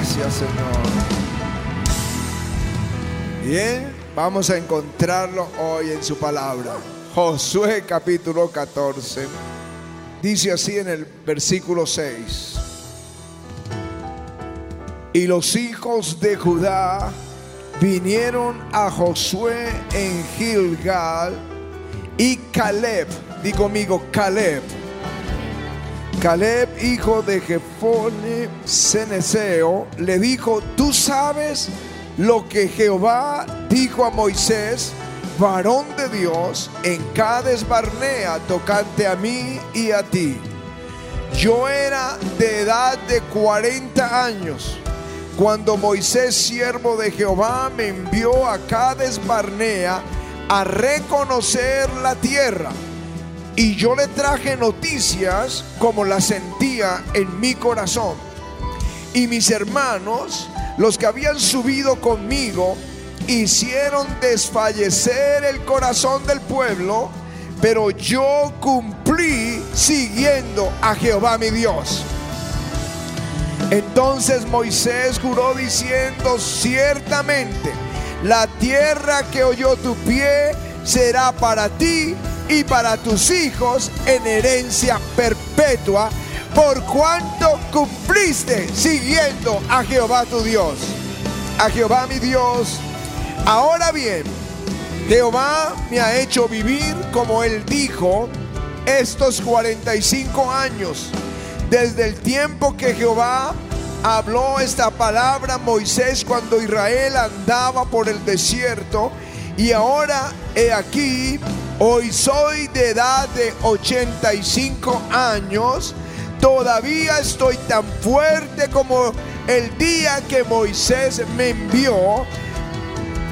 Gracias, Señor. Bien, vamos a encontrarlo hoy en su palabra. Josué capítulo 14. Dice así en el versículo 6. Y los hijos de Judá vinieron a Josué en Gilgal y Caleb, digo conmigo Caleb, Caleb, hijo de Jefone Ceneseo, le dijo, tú sabes lo que Jehová dijo a Moisés, varón de Dios, en Cades Barnea, tocante a mí y a ti. Yo era de edad de 40 años cuando Moisés, siervo de Jehová, me envió a Cades Barnea a reconocer la tierra. Y yo le traje noticias como las sentía en mi corazón. Y mis hermanos, los que habían subido conmigo, hicieron desfallecer el corazón del pueblo, pero yo cumplí siguiendo a Jehová mi Dios. Entonces Moisés juró diciendo, ciertamente, la tierra que oyó tu pie será para ti y para tus hijos en herencia perpetua, por cuanto cumpliste siguiendo a Jehová tu Dios. A Jehová mi Dios. Ahora bien, Jehová me ha hecho vivir como él dijo estos 45 años desde el tiempo que Jehová habló esta palabra a Moisés cuando Israel andaba por el desierto. Y ahora he aquí, hoy soy de edad de 85 años. Todavía estoy tan fuerte como el día que Moisés me envió.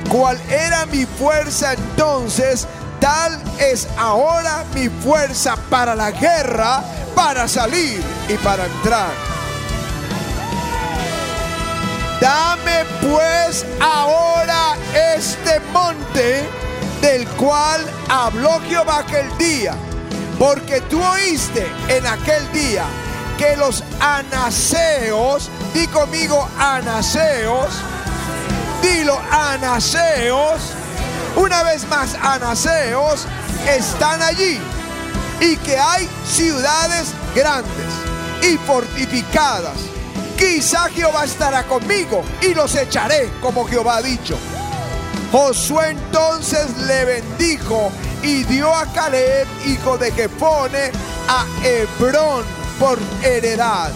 ¿Cuál era mi fuerza entonces? Tal es ahora mi fuerza para la guerra para salir y para entrar. Dame pues ahora este monte del cual habló Jehová aquel día, porque tú oíste en aquel día que los anaseos, di conmigo anaseos, dilo anaseos, una vez más anaseos, están allí y que hay ciudades grandes y fortificadas. Quizá Jehová estará conmigo y los echaré, como Jehová ha dicho. Josué entonces le bendijo y dio a Caleb, hijo de Jefone, a Hebrón por heredad.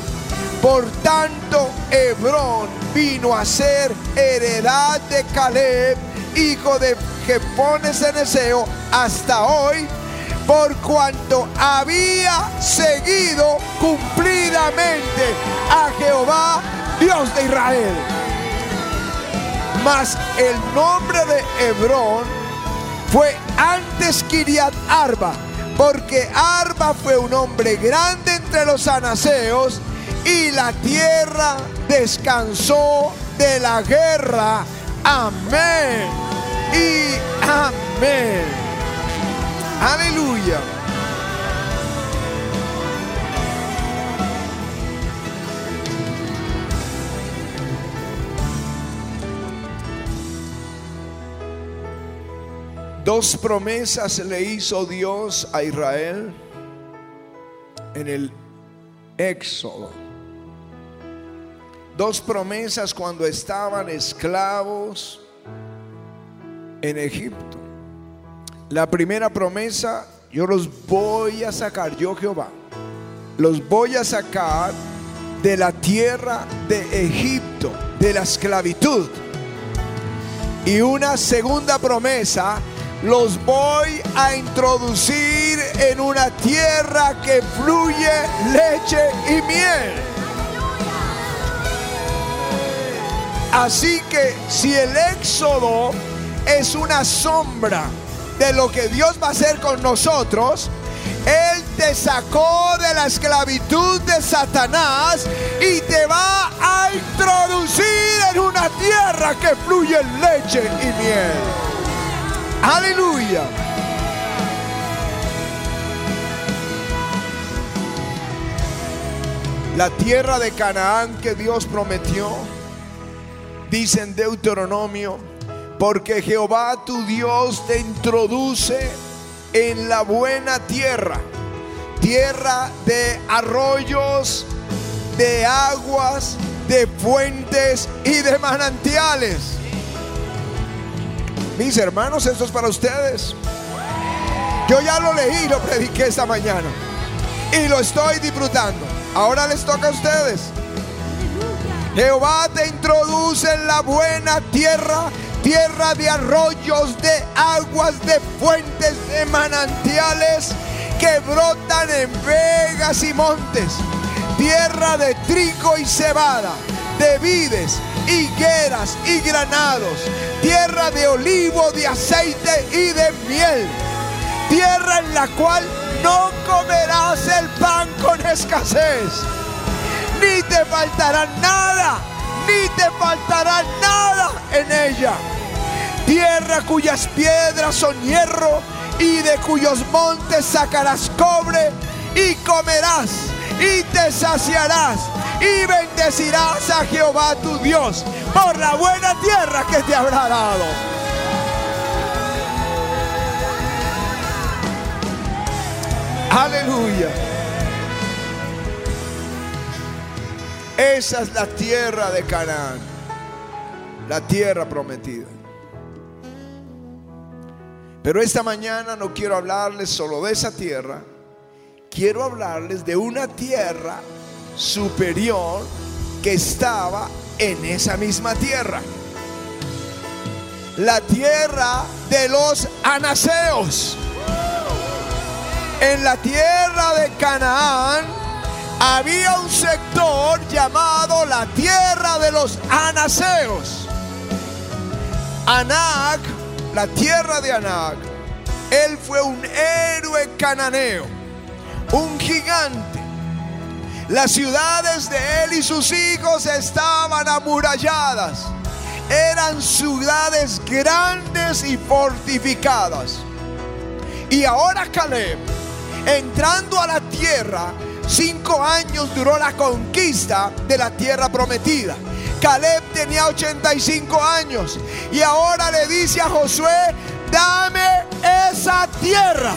Por tanto, Hebrón vino a ser heredad de Caleb, hijo de Jefone Ceneseo, hasta hoy por cuanto había seguido cumplidamente a Jehová, Dios de Israel. Mas el nombre de Hebrón fue antes Kiriat Arba, porque Arba fue un hombre grande entre los anaseos y la tierra descansó de la guerra. Amén y amén. Aleluya. Dos promesas le hizo Dios a Israel en el Éxodo. Dos promesas cuando estaban esclavos en Egipto. La primera promesa, yo los voy a sacar, yo Jehová, los voy a sacar de la tierra de Egipto, de la esclavitud. Y una segunda promesa, los voy a introducir en una tierra que fluye leche y miel. Así que si el éxodo es una sombra de lo que Dios va a hacer con nosotros, Él te sacó de la esclavitud de Satanás y te va a introducir en una tierra que fluye leche y miel. Aleluya. La tierra de Canaán que Dios prometió dice en Deuteronomio, porque Jehová tu Dios te introduce en la buena tierra, tierra de arroyos, de aguas, de fuentes y de manantiales. Mis hermanos, esto es para ustedes. Yo ya lo leí y lo prediqué esta mañana. Y lo estoy disfrutando. Ahora les toca a ustedes. Jehová te introduce en la buena tierra, tierra de arroyos, de aguas, de fuentes, de manantiales que brotan en vegas y montes, tierra de trigo y cebada, de vides, higueras y granados, tierra de olivo, de aceite y de miel, tierra en la cual no comerás el pan con escasez. Ni te faltará nada, ni te faltará nada en ella. Tierra cuyas piedras son hierro y de cuyos montes sacarás cobre y comerás y te saciarás y bendecirás a Jehová tu Dios por la buena tierra que te habrá dado. Aleluya. Esa es la tierra de Canaán, la tierra prometida. Pero esta mañana no quiero hablarles solo de esa tierra, quiero hablarles de una tierra superior que estaba en esa misma tierra. La tierra de los anaseos. En la tierra de Canaán había un sector llamado la tierra de los anaseos. Anac, la tierra de Anac, él fue un héroe cananeo, un gigante. Las ciudades de él y sus hijos estaban amuralladas. Eran ciudades grandes y fortificadas. Y ahora Caleb, entrando a la tierra, Cinco años duró la conquista de la tierra prometida. Caleb tenía 85 años y ahora le dice a Josué, dame esa tierra,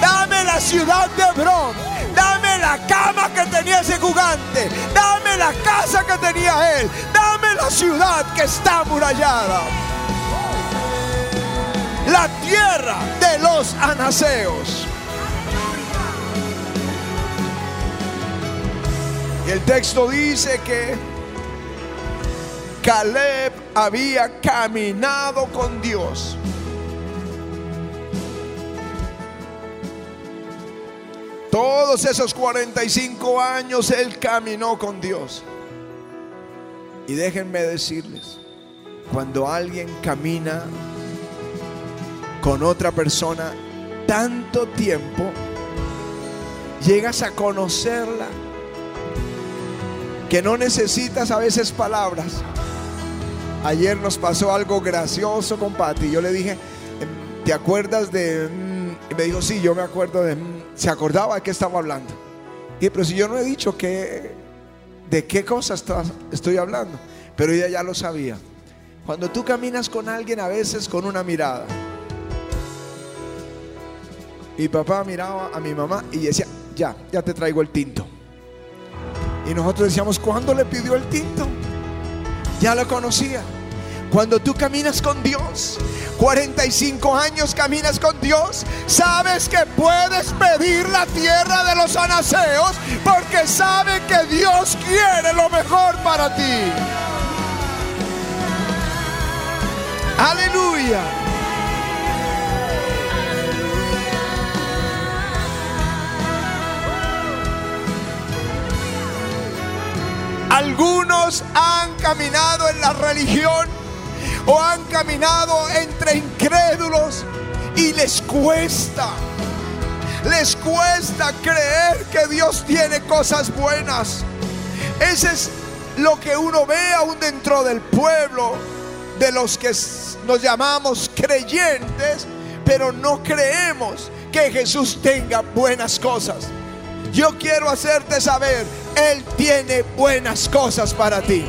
dame la ciudad de Hebrón, dame la cama que tenía ese gigante, dame la casa que tenía él, dame la ciudad que está amurallada. La tierra de los anaseos. Y el texto dice que Caleb había caminado con Dios. Todos esos 45 años él caminó con Dios. Y déjenme decirles, cuando alguien camina con otra persona tanto tiempo, llegas a conocerla que no necesitas a veces palabras. Ayer nos pasó algo gracioso con Pati. Yo le dije, em, ¿te acuerdas de.? Y me dijo, sí, yo me acuerdo de. Se acordaba de qué estaba hablando. Y pero si yo no he dicho que, de qué cosas estoy hablando, pero ella ya lo sabía. Cuando tú caminas con alguien, a veces con una mirada. Mi papá miraba a mi mamá y decía, ya, ya te traigo el tinto. Y nosotros decíamos, ¿cuándo le pidió el tinto? Ya lo conocía. Cuando tú caminas con Dios, 45 años caminas con Dios, sabes que puedes pedir la tierra de los anaseos porque sabe que Dios quiere lo mejor para ti. Aleluya. Algunos han caminado en la religión o han caminado entre incrédulos y les cuesta. Les cuesta creer que Dios tiene cosas buenas. Ese es lo que uno ve aún dentro del pueblo de los que nos llamamos creyentes, pero no creemos que Jesús tenga buenas cosas. Yo quiero hacerte saber, Él tiene buenas cosas para ti.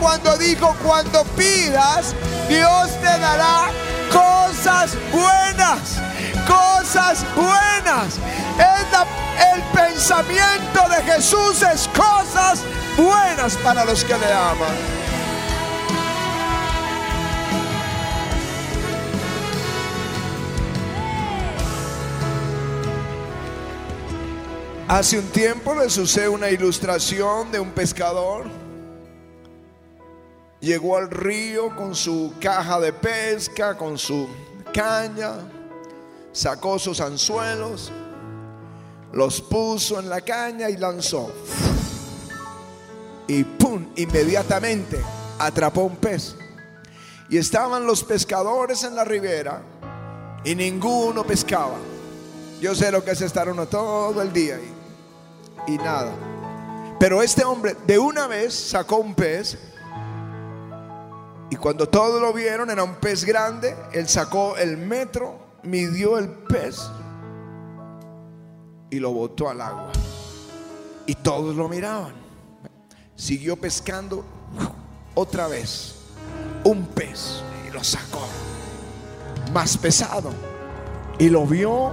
Cuando dijo, cuando pidas, Dios te dará cosas buenas, cosas buenas. el pensamiento de Jesús es cosas buenas para los que le aman. Hace un tiempo le sucede una ilustración de un pescador. Llegó al río con su caja de pesca, con su caña, sacó sus anzuelos, los puso en la caña y lanzó. Y ¡pum! Inmediatamente atrapó un pez. Y estaban los pescadores en la ribera y ninguno pescaba. Yo sé lo que es estar uno todo el día y nada. Pero este hombre de una vez sacó un pez y cuando todos lo vieron era un pez grande, él sacó el metro, midió el pez y lo botó al agua. Y todos lo miraban. Siguió pescando otra vez un pez y lo sacó más pesado y lo vio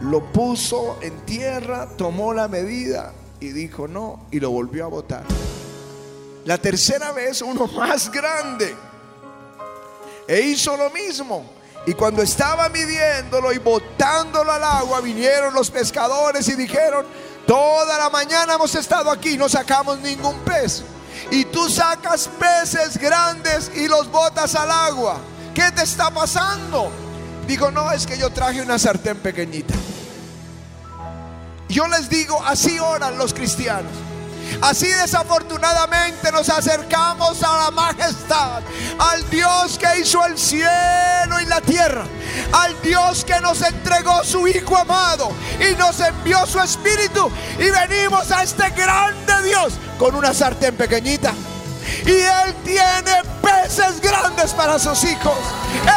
lo puso en tierra, tomó la medida y dijo no y lo volvió a botar. La tercera vez uno más grande e hizo lo mismo. Y cuando estaba midiéndolo y botándolo al agua, vinieron los pescadores y dijeron, toda la mañana hemos estado aquí, no sacamos ningún pez. Y tú sacas peces grandes y los botas al agua. ¿Qué te está pasando? Digo, no, es que yo traje una sartén pequeñita. Yo les digo, así oran los cristianos. Así desafortunadamente nos acercamos a la majestad, al Dios que hizo el cielo y la tierra, al Dios que nos entregó su Hijo amado y nos envió su Espíritu y venimos a este grande Dios con una sartén pequeñita. Y Él tiene peces grandes para sus hijos.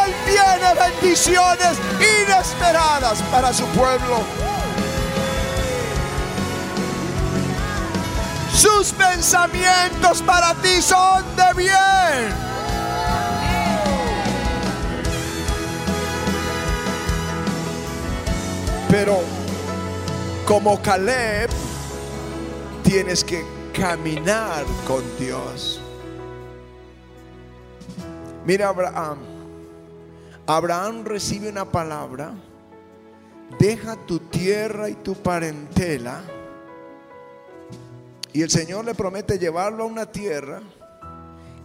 Él tiene bendiciones inesperadas para su pueblo. Sus pensamientos para ti son de bien. Pero como Caleb, tienes que caminar con Dios. Mira Abraham. Abraham recibe una palabra. Deja tu tierra y tu parentela. Y el Señor le promete llevarlo a una tierra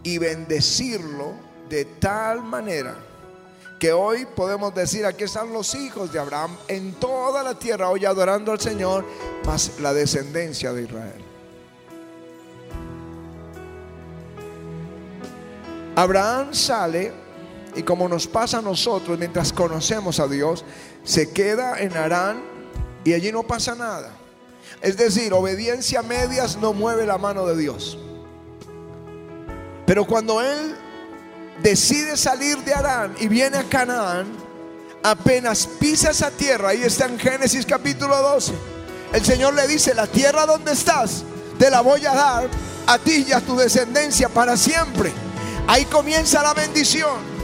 y bendecirlo de tal manera que hoy podemos decir, aquí están los hijos de Abraham en toda la tierra, hoy adorando al Señor, más la descendencia de Israel. Abraham sale y como nos pasa a nosotros mientras conocemos a Dios, se queda en Arán y allí no pasa nada. Es decir, obediencia a medias no mueve la mano de Dios. Pero cuando él decide salir de Arán y viene a Canaán, apenas pisa esa tierra, ahí está en Génesis capítulo 12, el Señor le dice, la tierra donde estás, te la voy a dar a ti y a tu descendencia para siempre. Ahí comienza la bendición.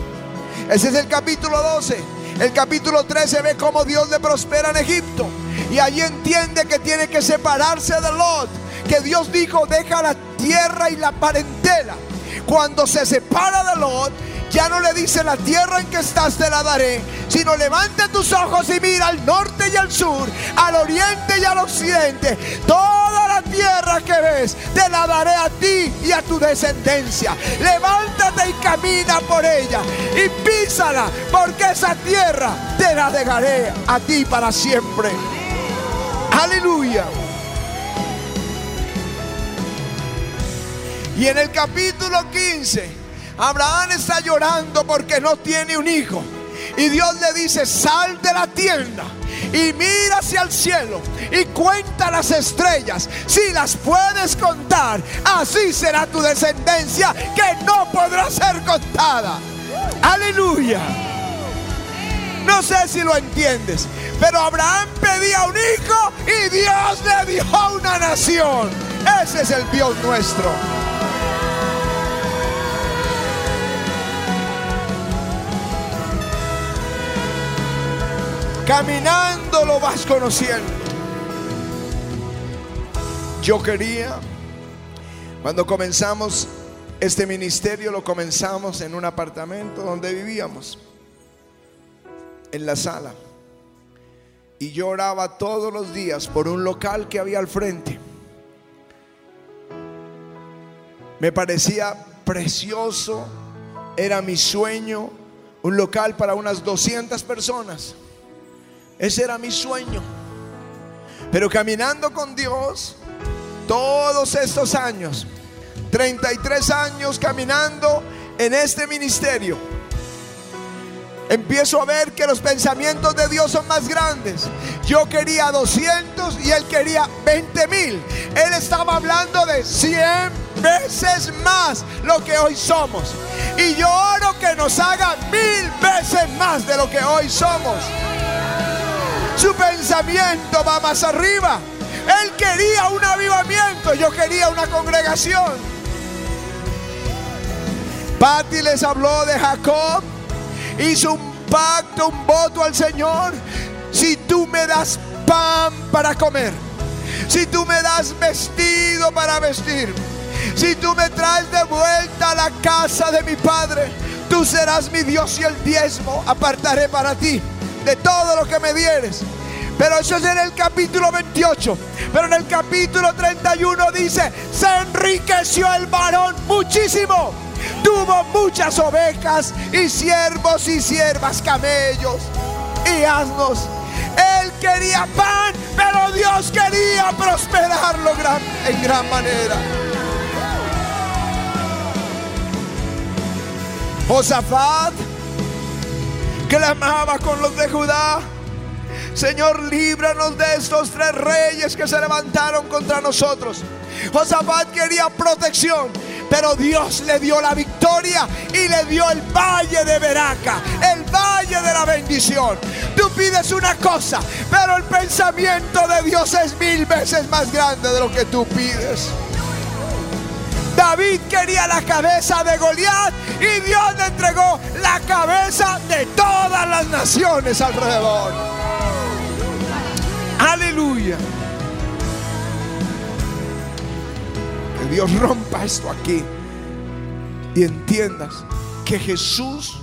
Ese es el capítulo 12. El capítulo 13 ve cómo Dios le prospera en Egipto. Y allí entiende que tiene que separarse de Lot. Que Dios dijo, deja la tierra y la parentela. Cuando se separa de Lot, ya no le dice la tierra en que estás te la daré, sino levanta tus ojos y mira al norte y al sur, al oriente y al occidente. Toda la tierra que ves te la daré a ti y a tu descendencia. Levántate y camina por ella y písala, porque esa tierra te la dejaré a ti para siempre. Aleluya. Y en el capítulo 15 Abraham está llorando porque no tiene un hijo. Y Dios le dice, sal de la tienda y mira hacia el cielo y cuenta las estrellas. Si las puedes contar, así será tu descendencia que no podrá ser contada. Aleluya. No sé si lo entiendes, pero Abraham pedía un hijo y Dios le dio una nación. Ese es el Dios nuestro. Caminando lo vas conociendo. Yo quería, cuando comenzamos este ministerio, lo comenzamos en un apartamento donde vivíamos, en la sala. Y yo oraba todos los días por un local que había al frente. Me parecía precioso, era mi sueño, un local para unas 200 personas. Ese era mi sueño. Pero caminando con Dios, todos estos años, 33 años caminando en este ministerio, empiezo a ver que los pensamientos de Dios son más grandes. Yo quería 200 y él quería 20 mil. Él estaba hablando de 100 veces más lo que hoy somos. Y yo oro que nos haga mil veces más de lo que hoy somos. Su pensamiento va más arriba. Él quería un avivamiento, yo quería una congregación. Patti les habló de Jacob hizo un pacto, un voto al Señor. Si tú me das pan para comer, si tú me das vestido para vestir, si tú me traes de vuelta a la casa de mi padre, tú serás mi Dios y el diezmo apartaré para ti de todo lo que me dieres. Pero eso es en el capítulo 28. Pero en el capítulo 31 dice, se enriqueció el varón muchísimo tuvo muchas ovejas y siervos y siervas, camellos y asnos. Él quería pan, pero Dios quería prosperarlo en gran manera. Josafat clamaba con los de Judá. Señor, líbranos de estos tres reyes que se levantaron contra nosotros. Josafat quería protección, pero Dios le dio la victoria y le dio el valle de Veraca, el valle de la bendición. Tú pides una cosa, pero el pensamiento de Dios es mil veces más grande de lo que tú pides. David quería la cabeza de Goliat y Dios le entregó la cabeza de todas las naciones alrededor. Aleluya. Dios rompa esto aquí y entiendas que Jesús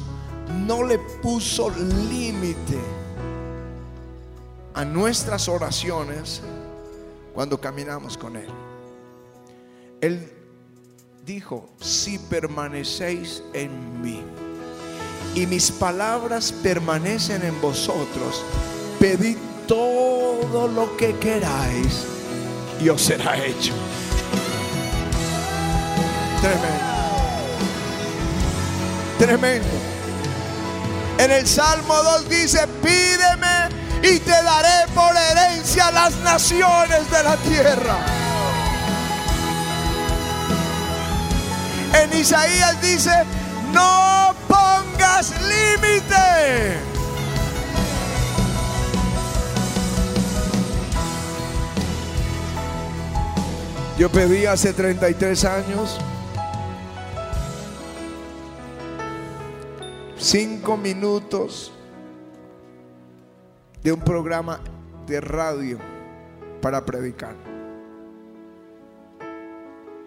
no le puso límite a nuestras oraciones cuando caminamos con Él. Él dijo, si permanecéis en mí y mis palabras permanecen en vosotros, pedid todo lo que queráis y os será hecho. Tremendo. Tremendo. En el Salmo 2 dice, pídeme y te daré por herencia las naciones de la tierra. En Isaías dice, no pongas límite. Yo pedí hace 33 años cinco minutos de un programa de radio para predicar.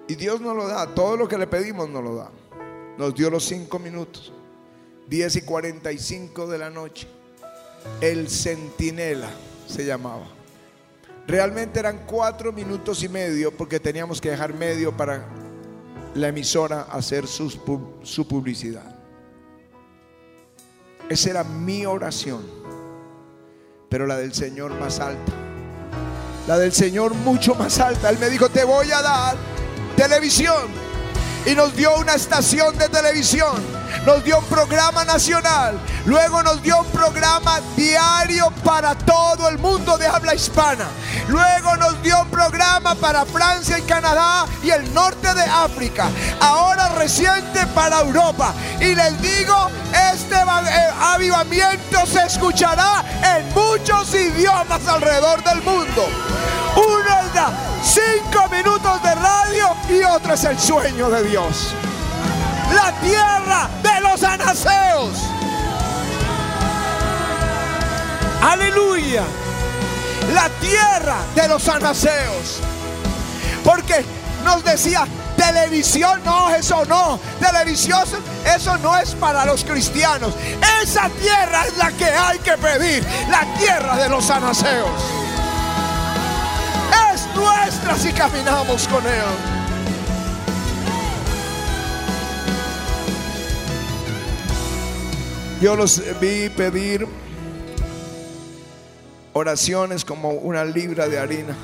Y Dios nos lo da, todo lo que le pedimos nos lo da. Nos dio los cinco minutos, 10 y 45 de la noche. El centinela se llamaba. Realmente eran cuatro minutos y medio porque teníamos que dejar medio para la emisora hacer su publicidad. Esa era mi oración. Pero la del Señor más alta. La del Señor mucho más alta. Él me dijo, te voy a dar televisión. Y nos dio una estación de televisión nos dio un programa nacional, luego nos dio un programa diario para todo el mundo de habla hispana, luego nos dio un programa para Francia y Canadá y el norte de África, ahora reciente para Europa. Y les digo, este eh, avivamiento se escuchará en muchos idiomas alrededor del mundo. Cinco minutos de radio y otro es el sueño de Dios la tierra de los anaseos. Aleluya. La tierra de los anaseos. Porque nos decía, televisión, no, eso no. Televisión, eso no es para los cristianos. Esa tierra es la que hay que pedir. La tierra de los anaseos. Es nuestra si caminamos con Él. Yo los vi pedir oraciones como una libra de harina.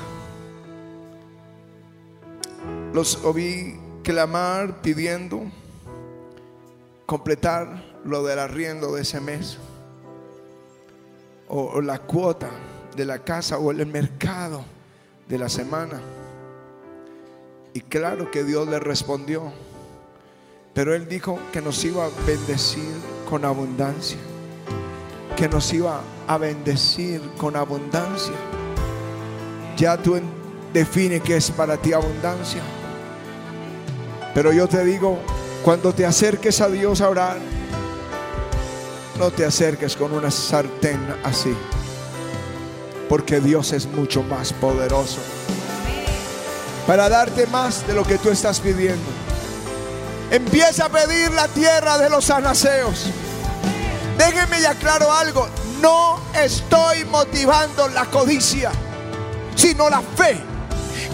Los oí clamar pidiendo completar lo del arriendo de ese mes o la cuota de la casa o el mercado de la semana. Y claro que Dios le respondió, pero Él dijo que nos iba a bendecir con abundancia, que nos iba a bendecir con abundancia. Ya tú define qué es para ti abundancia. Pero yo te digo, cuando te acerques a Dios a orar, no te acerques con una sartén así, porque Dios es mucho más poderoso para darte más de lo que tú estás pidiendo. Empieza a pedir la tierra de los anaseos. Déjenme ya algo. No estoy motivando la codicia, sino la fe.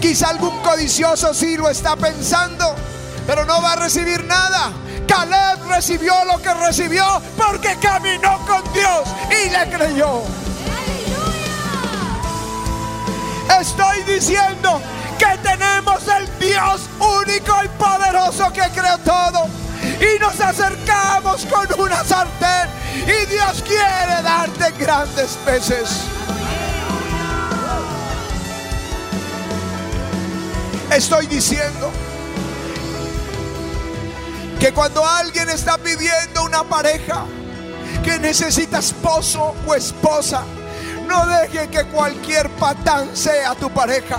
Quizá algún codicioso sí lo está pensando, pero no va a recibir nada. Caleb recibió lo que recibió porque caminó con Dios y le creyó. Estoy diciendo que tenemos el Dios único y poderoso que creó todo. Y nos acercamos con una sartén y Dios quiere darte grandes peces. Estoy diciendo que cuando alguien está pidiendo una pareja que necesita esposo o esposa, no deje que cualquier patán sea tu pareja.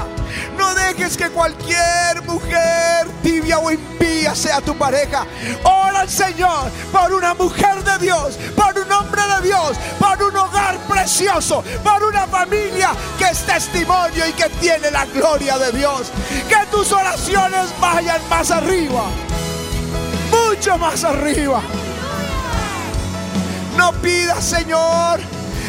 No dejes que cualquier mujer tibia o impía sea tu pareja. Ora al Señor por una mujer de Dios, por un hombre de Dios, por un hogar precioso, por una familia que es testimonio y que tiene la gloria de Dios. Que tus oraciones vayan más arriba, mucho más arriba. No pidas, Señor,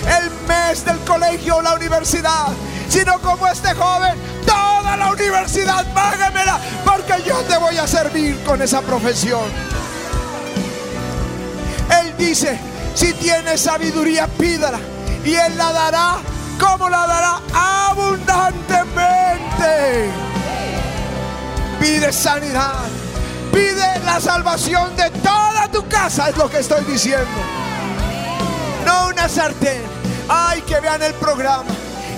el mes del colegio o la universidad, sino como este joven, toda la universidad, págamela, porque yo te voy a servir con esa profesión. Él dice, si tienes sabiduría, pídala, y Él la dará, como la dará? Abundantemente. Pide sanidad, pide la salvación de toda tu casa, es lo que estoy diciendo. No una sartén Ay, que vean el programa.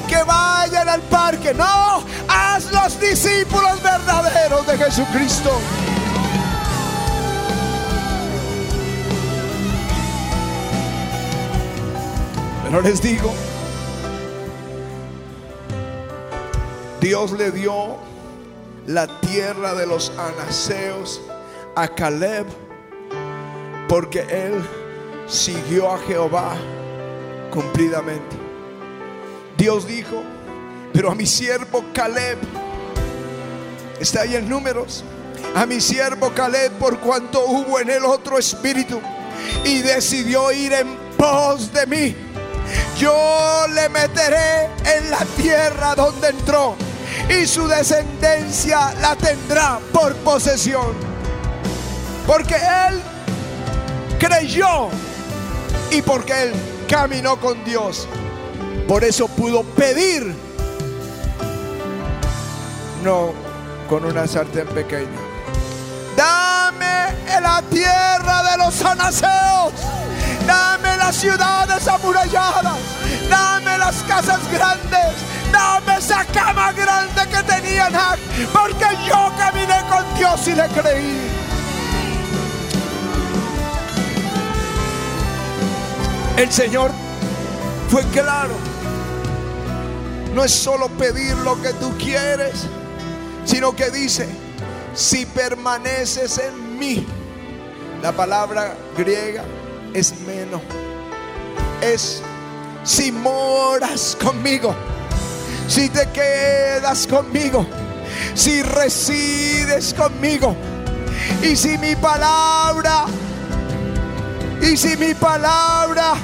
Que vayan al parque. No, haz los discípulos verdaderos de Jesucristo. Pero les digo, Dios le dio la tierra de los anaseos a Caleb porque él siguió a Jehová cumplidamente. Dios dijo, pero a mi siervo Caleb, está ahí en números, a mi siervo Caleb por cuanto hubo en él otro espíritu y decidió ir en pos de mí. Yo le meteré en la tierra donde entró y su descendencia la tendrá por posesión. Porque él creyó y porque él caminó con Dios. Por eso pudo pedir, no con una sartén pequeña. Dame la tierra de los anaseos. Dame las ciudades amuralladas. Dame las casas grandes. Dame esa cama grande que tenía Porque yo caminé con Dios y le creí. El Señor fue claro. No es solo pedir lo que tú quieres, sino que dice, si permaneces en mí, la palabra griega es menos, es si moras conmigo, si te quedas conmigo, si resides conmigo, y si mi palabra, y si mi palabra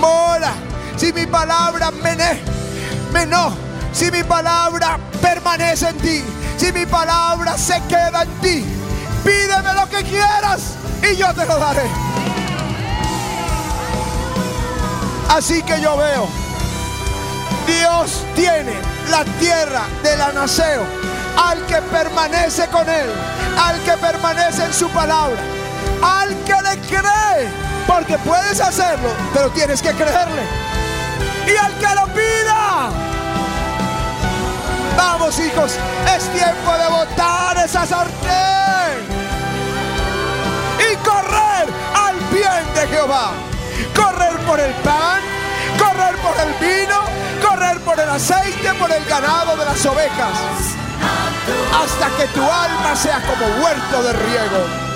mora, si mi palabra mene, menó, si mi palabra permanece en ti, si mi palabra se queda en ti, pídeme lo que quieras y yo te lo daré. Así que yo veo, Dios tiene la tierra del anaseo al que permanece con él, al que permanece en su palabra, al que le cree, porque puedes hacerlo, pero tienes que creerle. Y al que lo pida. Vamos hijos, es tiempo de botar esa sartén y correr al bien de Jehová. Correr por el pan, correr por el vino, correr por el aceite, por el ganado de las ovejas. Hasta que tu alma sea como huerto de riego.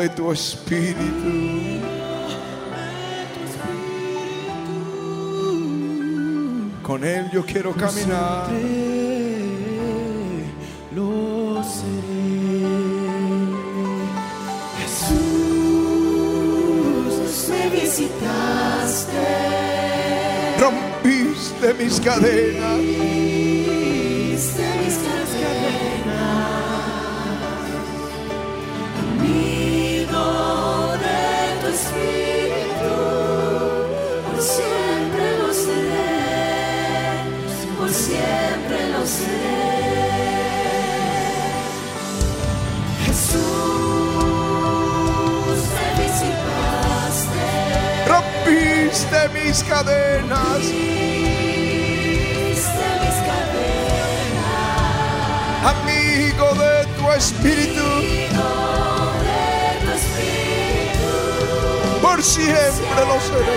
De tu espíritu. tu espíritu. Con él yo quiero caminar. Lo seré. Jesús, me visitaste. Rompiste mis cadenas. Rompiste mis cadenas. viste mis cadenas, Amigo de tu espíritu. Por siempre. Lo seré,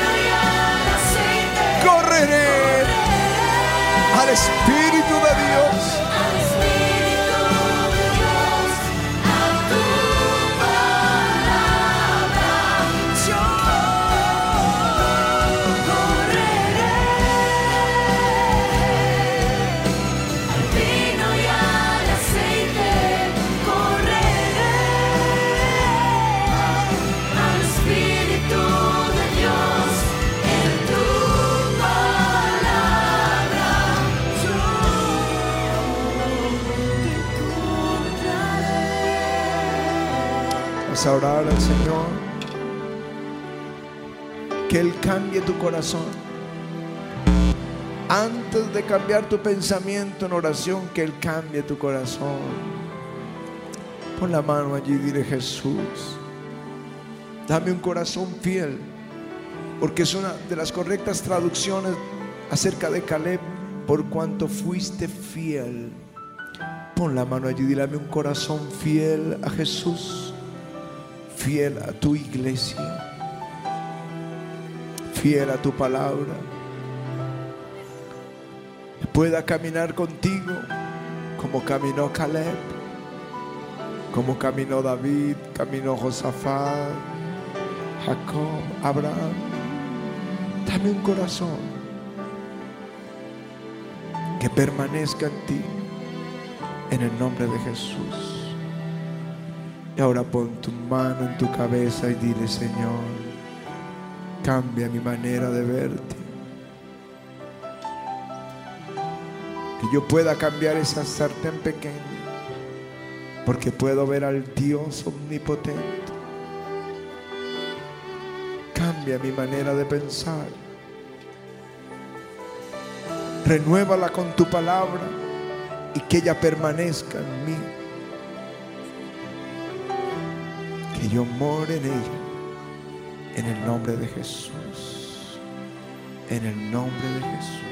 al Espíritu de Dios. Vas a orar al Señor. Que Él cambie tu corazón. Antes de cambiar tu pensamiento en oración, que Él cambie tu corazón. Pon la mano allí y dile Jesús. Dame un corazón fiel. Porque es una de las correctas traducciones acerca de Caleb. Por cuanto fuiste fiel. Pon la mano allí y dame un corazón fiel a Jesús. Fiel a tu iglesia. Fiel a tu palabra. Pueda caminar contigo como caminó Caleb, como caminó David, caminó Josafat, Jacob, Abraham. Dame un corazón que permanezca en ti, en el nombre de Jesús. Y ahora pon tu mano en tu cabeza y dile, Señor, cambia mi manera de verte. Que yo pueda cambiar esa sartén pequeña, porque puedo ver al Dios omnipotente. Cambia mi manera de pensar. Renuévala con tu palabra y que ella permanezca en mí. Que yo more en ella. En el nombre de Jesús. En el nombre de Jesús.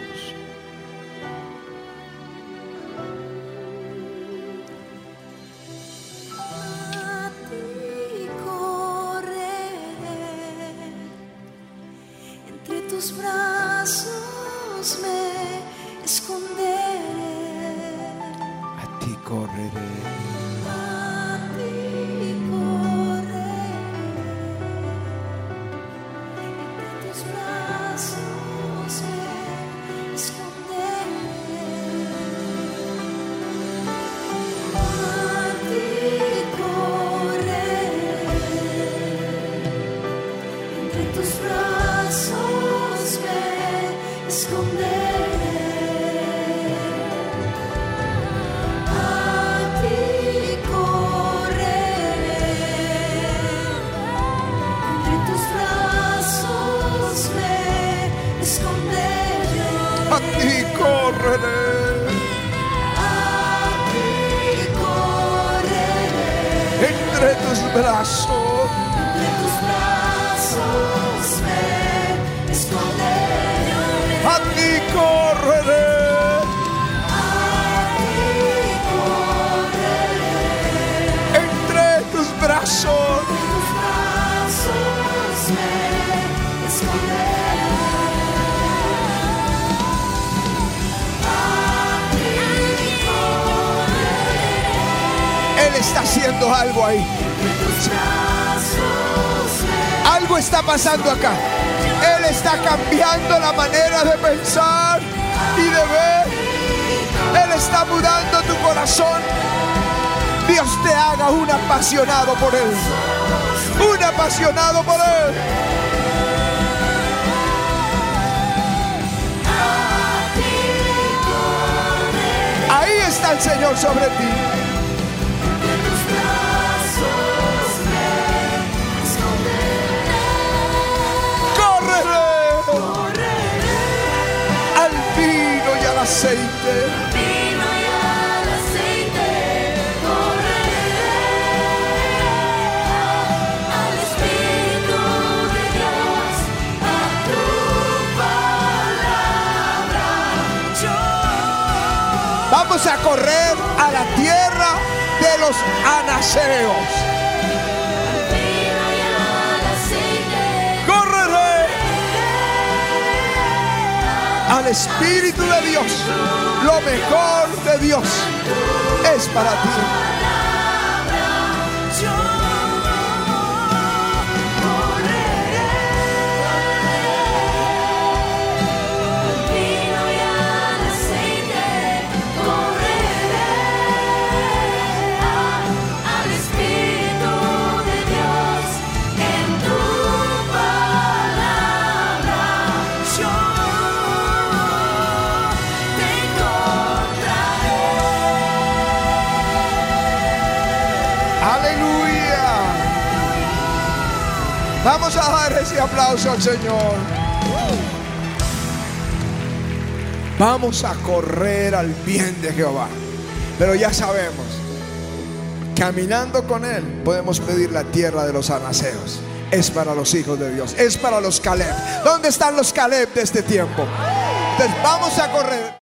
Está haciendo algo ahí. Algo está pasando acá. Él está cambiando la manera de pensar y de ver. Él está mudando tu corazón. Dios te haga un apasionado por Él. Un apasionado por Él. Ahí está el Señor sobre ti. Aceite. Vino y al aceite correré al Espíritu de Dios, a tu palabra. Yo Vamos a correr a la tierra de los anaseos. Espíritu de Dios. Lo mejor de Dios es para ti. Vamos a dar ese aplauso al Señor. Vamos a correr al bien de Jehová. Pero ya sabemos, caminando con Él podemos pedir la tierra de los anaseos. Es para los hijos de Dios, es para los Caleb. ¿Dónde están los Caleb de este tiempo? Vamos a correr.